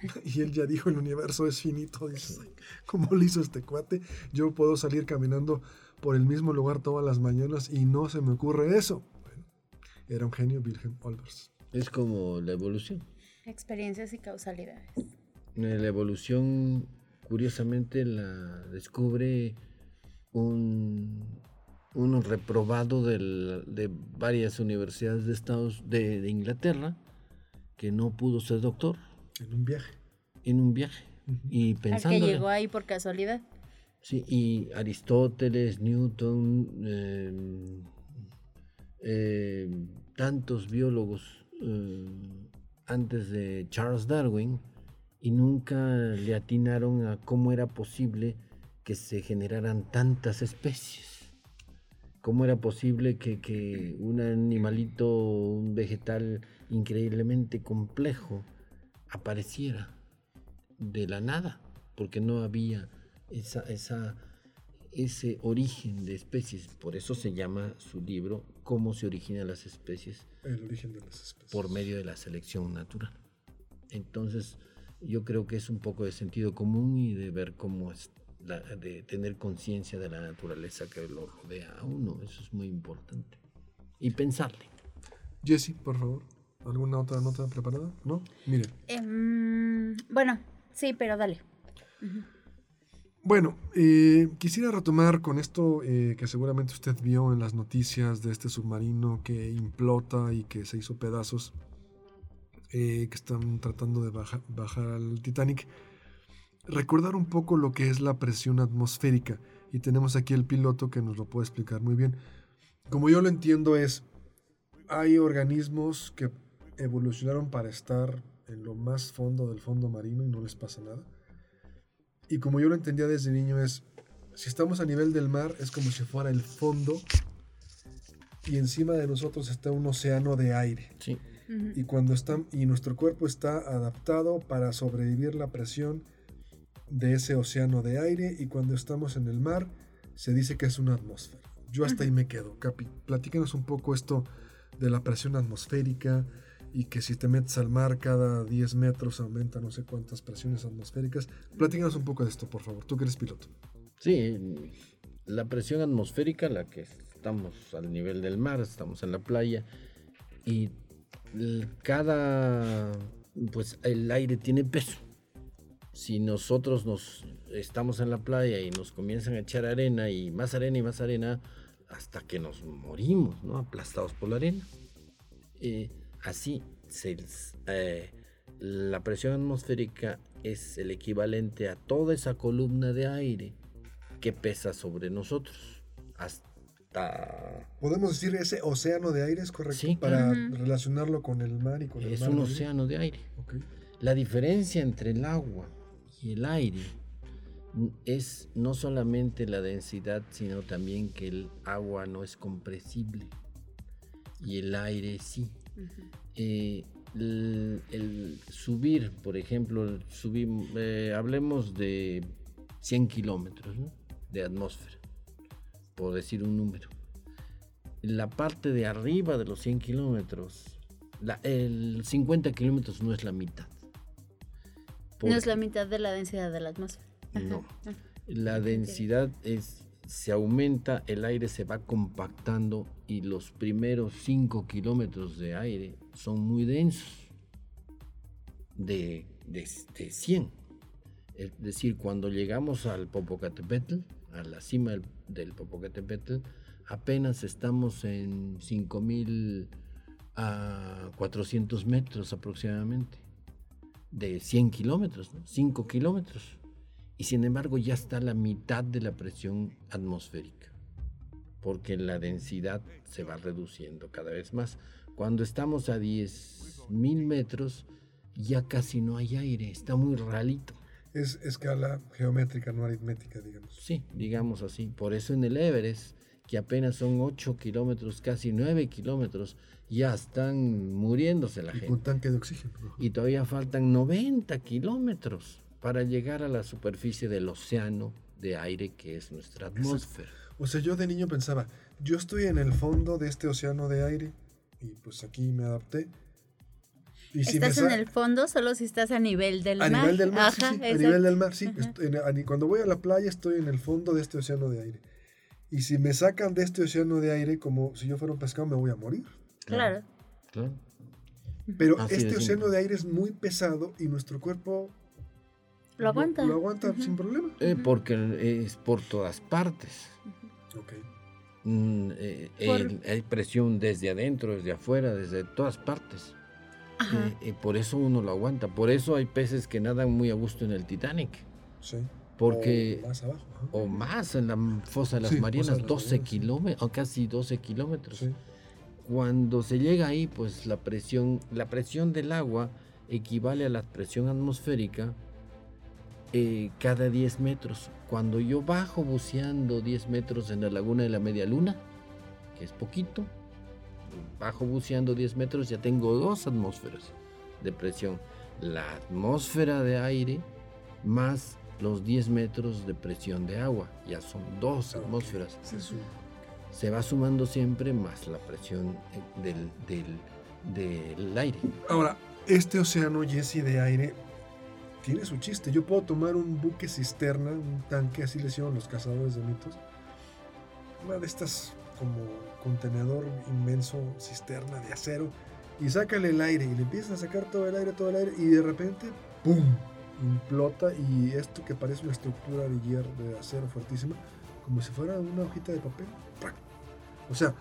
y él ya dijo el universo es finito, dices, "Ay, ¿cómo lo hizo este cuate? Yo puedo salir caminando por el mismo lugar todas las mañanas y no se me ocurre eso. Bueno, era un genio Wilhelm Olbers. Es como la evolución. Experiencias y causalidades. La evolución, curiosamente, la descubre un, un reprobado del- de varias universidades de Estados de, de Inglaterra que no pudo ser doctor En un viaje. en un viaje. Y Al que pensando llegó ahí por casualidad. Sí, y Aristóteles, Newton, eh, eh, tantos biólogos eh, antes de Charles Darwin y nunca le atinaron a cómo era posible que se generaran tantas especies. ¿Cómo era posible que, que un animalito, un vegetal increíblemente complejo apareciera de la nada? Porque no había esa, esa, ese origen de especies. Por eso se llama su libro Cómo se originan las especies El origen de las especies. por medio de la selección natural. Entonces, yo creo que es un poco de sentido común y de ver cómo es, la- de tener conciencia de la naturaleza que lo rodea a uno. Eso es muy importante. Y pensarle. Jesse, por favor. ¿Alguna otra nota preparada? ¿No? Mire. Em, bueno, sí, pero dale. Bueno, eh, quisiera retomar con esto eh, que seguramente usted vio en las noticias de este submarino que implota y que se hizo pedazos, eh, que están tratando de baja- bajar al Titanic. Recordar un poco lo que es la presión atmosférica. Y tenemos aquí el piloto que nos lo puede explicar muy bien. Como yo lo entiendo es, hay organismos que evolucionaron para estar en lo más fondo del fondo marino y no les pasa nada. Y como yo lo entendía desde niño es, si estamos a nivel del mar es como si fuera el fondo y encima de nosotros está un océano de aire. Sí. Y cuando está y nuestro cuerpo está adaptado para sobrevivir la presión de ese océano de aire y cuando estamos en el mar se dice que es una atmósfera. Yo hasta ahí me quedo. Capi, platícanos un poco esto de la presión atmosférica y que si te metes al mar cada 10 metros aumenta no sé cuántas presiones atmosféricas. Platícanos un poco de esto, por favor. Tú que eres piloto. Sí, la presión atmosférica, la que estamos al nivel del mar, estamos en la playa y cada, pues el aire tiene peso. Si nosotros nos estamos en la playa y nos comienzan a echar arena y más arena y más arena hasta que nos morimos, ¿no? Aplastados por la arena. Eh, así, se- eh, la presión atmosférica es el equivalente a toda esa columna de aire que pesa sobre nosotros. Hasta... Podemos decir ese océano de aire es correcto Sí, para relacionarlo con el mar y con el Es mar. un ¿no? océano de aire. La diferencia entre el agua y el aire es no solamente la densidad, sino también que el agua no es compresible y el aire sí. Eh, el, el subir, por ejemplo, subir, eh, hablemos de 100 kilómetros ¿no? de atmósfera, por decir un número. La parte de arriba de los 100 kilómetros, el 50 kilómetros no es la mitad. No es la mitad de la densidad de la atmósfera. No. Ah. La densidad es, se aumenta, el aire se va compactando y los primeros 5 kilómetros de aire son muy densos, de, de, de 100. Es decir, cuando llegamos al Popocatépetl, a la cima del, del Popocatépetl, apenas estamos en 5000 a 400 metros aproximadamente, de 100 kilómetros, ¿no? 5 kilómetros y sin embargo ya está la mitad de la presión atmosférica, porque la densidad se va reduciendo cada vez más. Cuando estamos a 10.000 metros, ya casi no hay aire, está muy ralito. Es escala geométrica, no aritmética, digamos. Sí, digamos así. Por eso en el Everest, que apenas son 8 kilómetros, casi 9 kilómetros, ya están muriéndose la Y gente. con tanque de oxígeno. ¿no? y todavía faltan 90 kilómetros para llegar a la superficie del océano de aire que es nuestra atmósfera. O sea, yo de niño pensaba, yo estoy en el fondo de este océano de aire y pues aquí me adapté. Y si Estás en el fondo solo si estás a nivel del a mar. nivel del mar, sí, Ajá, sí, a exacto. nivel del mar, sí. Estoy a cuando voy a la playa estoy en el fondo de este océano de aire. Y si me sacan de este océano de aire como si yo fuera un pescado, me voy a morir. Claro. Claro. Pero Así de este océano de aire es muy pesado y nuestro cuerpo Lo aguanta. Lo, aguanta sin problema. Eh, porque es por todas partes. Ok. Mm, eh, Por- el- hay presión desde adentro, desde afuera, desde todas partes. Ajá. Eh, eh, por eso uno lo aguanta. Por eso hay peces que nadan muy a gusto en el Titanic. Sí. Porque, O más abajo. ajá. o más en la fosa de las Sí, Marianas, de las 12 Marianas, sí. kilómetros, o casi 12 kilómetros. Sí. Cuando se llega ahí, pues la presión, la presión del agua equivale a la presión atmosférica eh, cada 10 metros. Cuando yo bajo buceando 10 metros en la laguna de la Media Luna, que es poquito, bajo buceando 10 metros ya tengo dos atmósferas de presión. La atmósfera de aire más los 10 metros de presión de agua. Ya son dos Ok. atmósferas Se suma. se va sumando siempre más la presión eh, del, del, del aire. Ahora, este océano, Jesse, de aire, tiene su chiste. Yo puedo tomar un buque cisterna, un tanque, así le hicieron los cazadores de mitos. Una de estas como contenedor inmenso, cisterna de acero, y sácale el aire, y le empiezan a sacar todo el aire, todo el aire, y de repente, ¡pum! Implota, y esto que parece una estructura de hierro, de acero fuertísima, como si fuera una hojita de papel. O sea,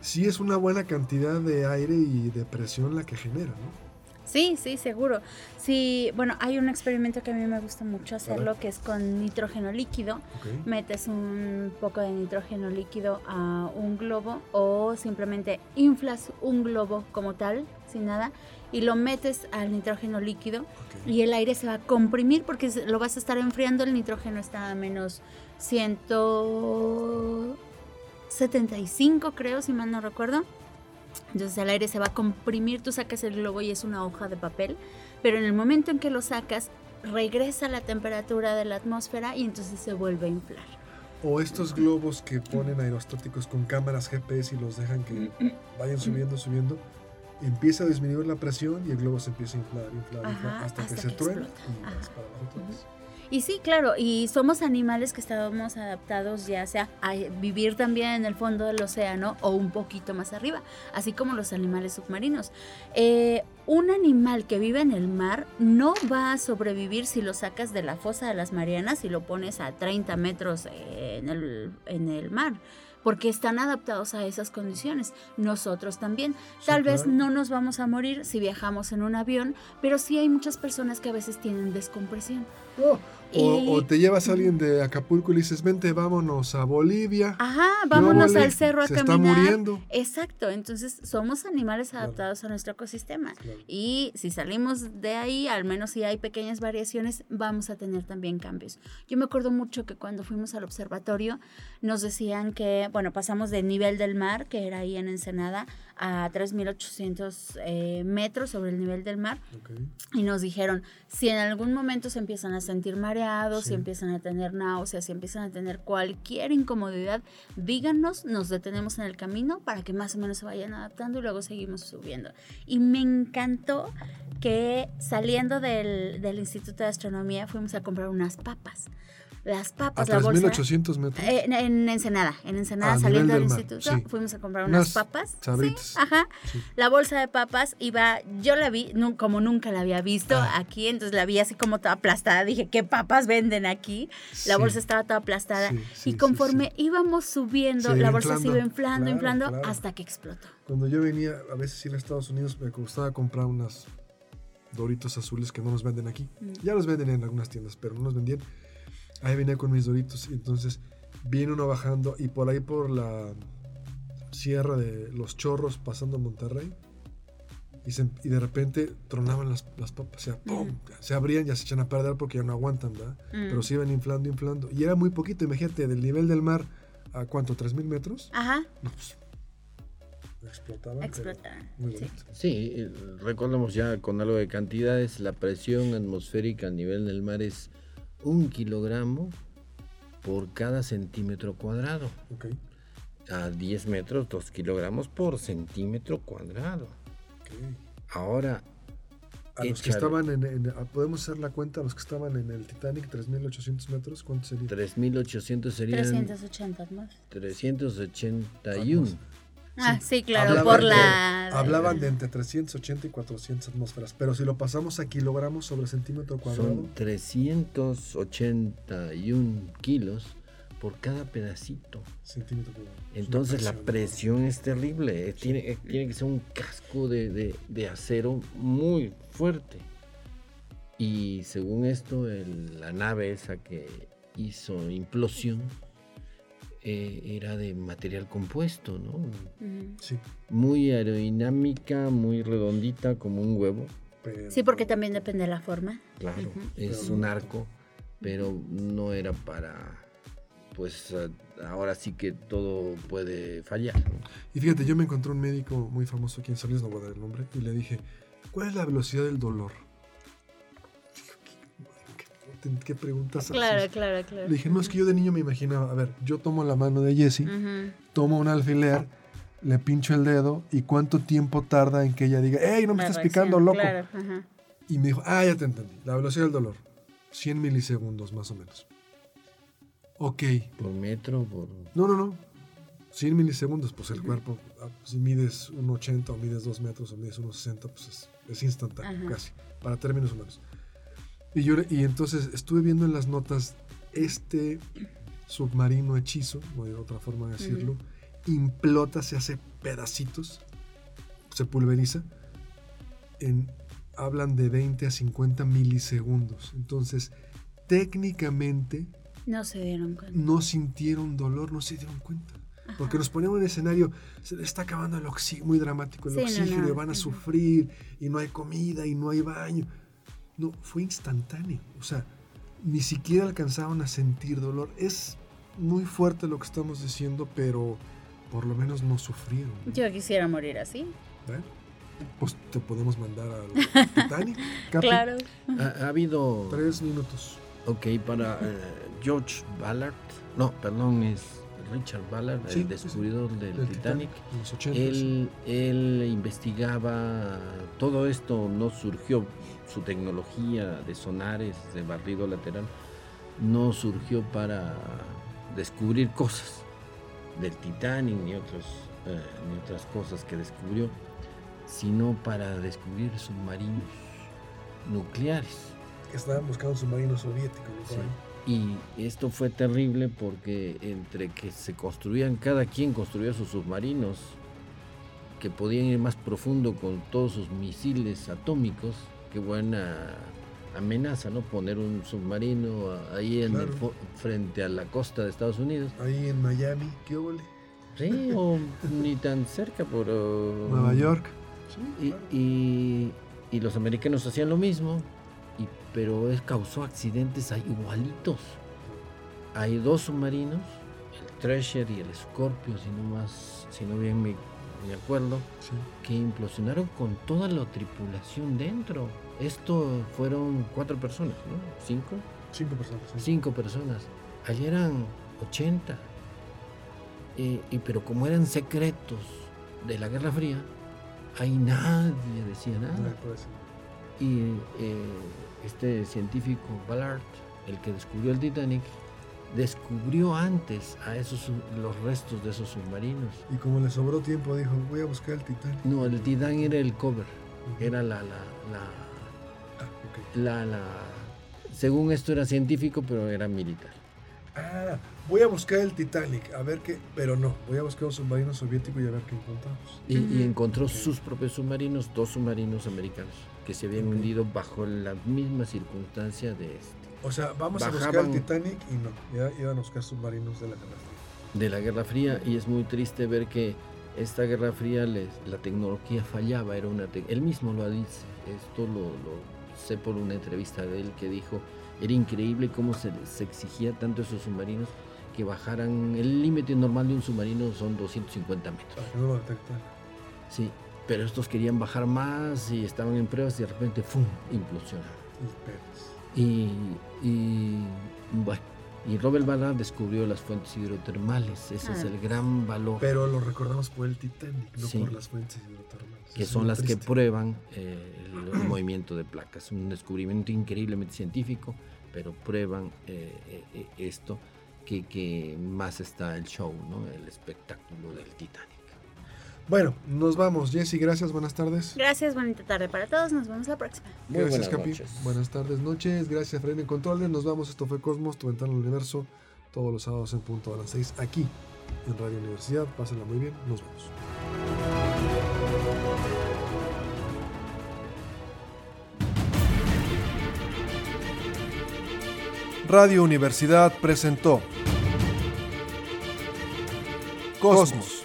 sí es una buena cantidad de aire y de presión la que genera, ¿no? Sí, sí, seguro. Sí, bueno, hay un experimento que a mí me gusta mucho hacerlo, que es con nitrógeno líquido. Metes un poco de nitrógeno líquido a un globo o simplemente inflas un globo como tal, sin nada, y lo metes al nitrógeno líquido y el aire se va a comprimir porque lo vas a estar enfriando, el nitrógeno está a menos 175 creo, si mal no recuerdo. Entonces el aire se va a comprimir, tú sacas el globo y es una hoja de papel, pero en el momento en que lo sacas, regresa la temperatura de la atmósfera y entonces se vuelve a inflar. O estos globos que ponen aerostáticos con cámaras GPS y los dejan que vayan subiendo, subiendo, empieza a disminuir la presión y el globo se empieza a inflar, inflar, Ajá, inflar, hasta, que se truena y vas para abajo. Y sí, claro, y somos animales que estábamos adaptados ya sea a vivir también en el fondo del océano o un poquito más arriba, así como los animales submarinos. Eh, un animal que vive en el mar no va a sobrevivir si lo sacas de la fosa de las Marianas y lo pones a 30 metros en el, en el mar. Porque están adaptados a esas condiciones. Nosotros también. Sí, Tal vez claro. no nos vamos a morir si viajamos en un avión, pero sí hay muchas personas que a veces tienen descompresión. Oh, o, Y- o te llevas a alguien de Acapulco y le dices, vente, vámonos a Bolivia. Ajá, vámonos al cerro a se caminar. está muriendo. Exacto, entonces somos animales Claro. adaptados a nuestro ecosistema. Claro. Y si salimos de ahí, al menos si hay pequeñas variaciones, vamos a tener también cambios. Yo me acuerdo mucho que cuando fuimos al observatorio nos decían que, bueno, pasamos del nivel del mar, que era ahí en Ensenada, a 3.800 eh, metros sobre el nivel del mar. Y nos dijeron, si en algún momento se empiezan a sentir mareados, Sí. si empiezan a tener náuseas, si empiezan a tener cualquier incomodidad, díganos, nos detenemos en el camino para que más o menos se vayan adaptando y luego seguimos subiendo. Y me encantó que saliendo del, del Instituto de Astronomía fuimos a comprar unas papas. Las A papas, la bolsa. 3800 metros. Eh, En, en Ensenada, en Ensenada, A saliendo del instituto, sí. fuimos a comprar Unas unas papas. sabritas. Sí, ajá. Sí. La bolsa de papas iba, yo la vi, como nunca la había visto Ah. aquí, entonces la vi así como toda aplastada. Dije, ¿qué papas venden aquí? La bolsa estaba toda aplastada. Y conforme íbamos subiendo, la bolsa se iba inflando. inflando, Claro, inflando, claro. hasta que explotó. Cuando yo venía a veces ir a Estados Unidos me gustaba comprar unas doritos azules que no nos venden aquí. Mm. Ya los venden en algunas tiendas, pero no nos vendían. Ahí venía con mis doritos y entonces viene uno bajando y por ahí por la sierra de los chorros pasando a Monterrey y, se- y de repente tronaban las, las papas, o sea, ¡pum! se abrían, ya se echan a perder porque ya no aguantan, ¿verdad? Mm. Pero se iban inflando, inflando. Y era muy poquito, imagínate, del nivel del mar a cuánto, ¿3.000 metros? Ajá, No, pues, explotaban. pero explotaron. Muy sí. bonito. Sí, recordemos ya con algo de cantidades, la presión atmosférica a nivel del mar es un kilogramo por cada centímetro cuadrado. Ok, A 10 metros, 2 kilogramos por centímetro cuadrado. ok. Ahora, A los que estaban en, en- podemos hacer la cuenta, a los que estaban en el Titanic, 3.800 metros, ¿cuánto sería? 3.800 serían 380 más. 381. Ah, sí, claro, Hablaban por de- la... Hablaban de entre 380 y 400 atmósferas, pero si lo pasamos a kilogramos sobre centímetro cuadrado, Son 381 kilos por cada pedacito. centímetro cuadrado. Entonces la presión es terrible. eh, Tiene, eh, tiene que ser un casco de, de- de acero muy fuerte. Y según esto, el- la nave esa que hizo implosión eh, era de material compuesto, ¿no? Sí. Muy aerodinámica, muy redondita, como un huevo. pero- Sí, porque también depende de la forma. Claro, es Pero- un arco, pero no era para, pues ahora sí que todo puede fallar. Y fíjate, yo me encontré un médico muy famoso aquí en San Luis, no voy a dar el nombre, y le dije, ¿cuál es la velocidad del dolor? ¿Qué, preguntas haces? Claro, claro, claro. Le dije, no, es que yo de niño me imaginaba, a ver, yo tomo la mano de Jessie, tomo un alfiler, le pincho el dedo y cuánto tiempo tarda en que ella diga, ¡Ey, no me La estás reacción, picando, loco! Claro. Y me dijo, ah, ya te entendí, la velocidad del dolor, 100 milisegundos más o menos. Ok, Por metro, por... no, no, no, 100 milisegundos, pues el cuerpo, ah, si mides un 80 o mides 2 metros o mides 1,60, pues es, es instantáneo, Ajá. casi, para términos humanos. Y, yo, y entonces estuve viendo en las notas este submarino hechizo, no hay otra forma de decirlo, implota, se hace pedacitos, se pulveriza, en, hablan de 20 a 50 milisegundos. Entonces, técnicamente No se dieron cuenta. no sintieron dolor, no se dieron cuenta. Porque nos poníamos en escenario, se le está acabando el oxígeno, muy dramático el Sí, oxígeno, no, y van a sufrir, y no hay comida, y no hay baño. No, fue instantáneo. O sea, ni siquiera alcanzaron a sentir dolor. Es muy fuerte lo que estamos diciendo, pero por lo menos no sufrieron. Yo quisiera morir así. ¿Eh? Pues te podemos mandar al Titanic. Capi, Claro. Ha, ha habido... Tres minutos. Ok, para eh, George Ballard, no, perdón, es Richard Ballard, Sí, el descubridor del, Del Titanic. En los 80. Él, él investigaba todo esto, no surgió su tecnología de sonares, de barrido lateral, no surgió para descubrir cosas del Titanic ni, otros, eh, ni otras cosas que descubrió, sino para descubrir submarinos nucleares. Estaban buscando un submarino soviético. ¿no? Por Sí. Y esto fue terrible porque entre que se construían, cada quien construía sus submarinos, que podían ir más profundo con todos sus misiles atómicos, qué buena amenaza, ¿no? Poner un submarino ahí en el Claro. frente a la costa de Estados Unidos. Ahí en Miami, ¿qué óvole? Sí, o ni tan cerca, pero... Nueva York. Sí, Y, claro. y- y los americanos hacían lo mismo, y, pero es, causó accidentes ahí igualitos. Hay dos submarinos, el Treasure y el Scorpio, si no, más, si no bien me, me acuerdo, Sí. que implosionaron con toda la tripulación dentro. Esto fueron cuatro personas, ¿no? ¿Cinco? Cinco personas. sí. Cinco personas. Allí eran 80. Eh, y, pero como eran secretos de la Guerra Fría, ahí nadie decía No, nada. eso. Y eh, este científico Ballard, el que descubrió el Titanic, descubrió antes a esos sub- los restos de esos submarinos. Y como le sobró tiempo, dijo, voy a buscar el Titanic. No, el Titanic era el cover, era la, la, la, Ah, ok. la, la- según esto era científico, pero era militar. Ah, voy a buscar el Titanic, a ver qué... Pero no, voy a buscar un submarino soviético y a ver qué encontramos. Y, encontró sus propios submarinos, dos submarinos americanos, que se habían hundido bajo la misma circunstancia de este, O sea, vamos a buscar el Titanic y no, ya iban a buscar submarinos de la Guerra Fría. de la Guerra Fría y es muy triste ver que esta Guerra Fría les, la tecnología fallaba, era una tec- él mismo lo dice, esto lo, lo sé por una entrevista de él que dijo, era increíble cómo se, se exigía tanto a esos submarinos que bajaran, el límite normal de un submarino son 250 metros. Para que no lo detectan. Sí, pero estos querían bajar más y estaban en pruebas y de repente ¡fum! implosionaron. Y. Y, bueno, y Robert Ballard descubrió las fuentes hidrotermales, ese es Ah. el gran valor, Pero lo recordamos por el Titanic, no Sí. por las fuentes hidrotermales. que Es son las que prueban eh, el, el movimiento de placas. Un descubrimiento increíblemente científico, pero prueban eh, eh, esto, que, que más está el show, ¿no? el espectáculo del Titanic. Bueno, nos vamos. Jessy, gracias, buenas tardes. Gracias, bonita tarde para todos. Nos vemos la próxima. Muy gracias, buenas Capi. noches. Buenas tardes, noches. Gracias, Fred en Controles. Nos vamos. Esto fue Cosmos, tu ventana al universo. Todos los sábados en punto a las 6 aquí en Radio Universidad. Pásenla muy bien. Nos vemos. Radio Universidad presentó Cosmos.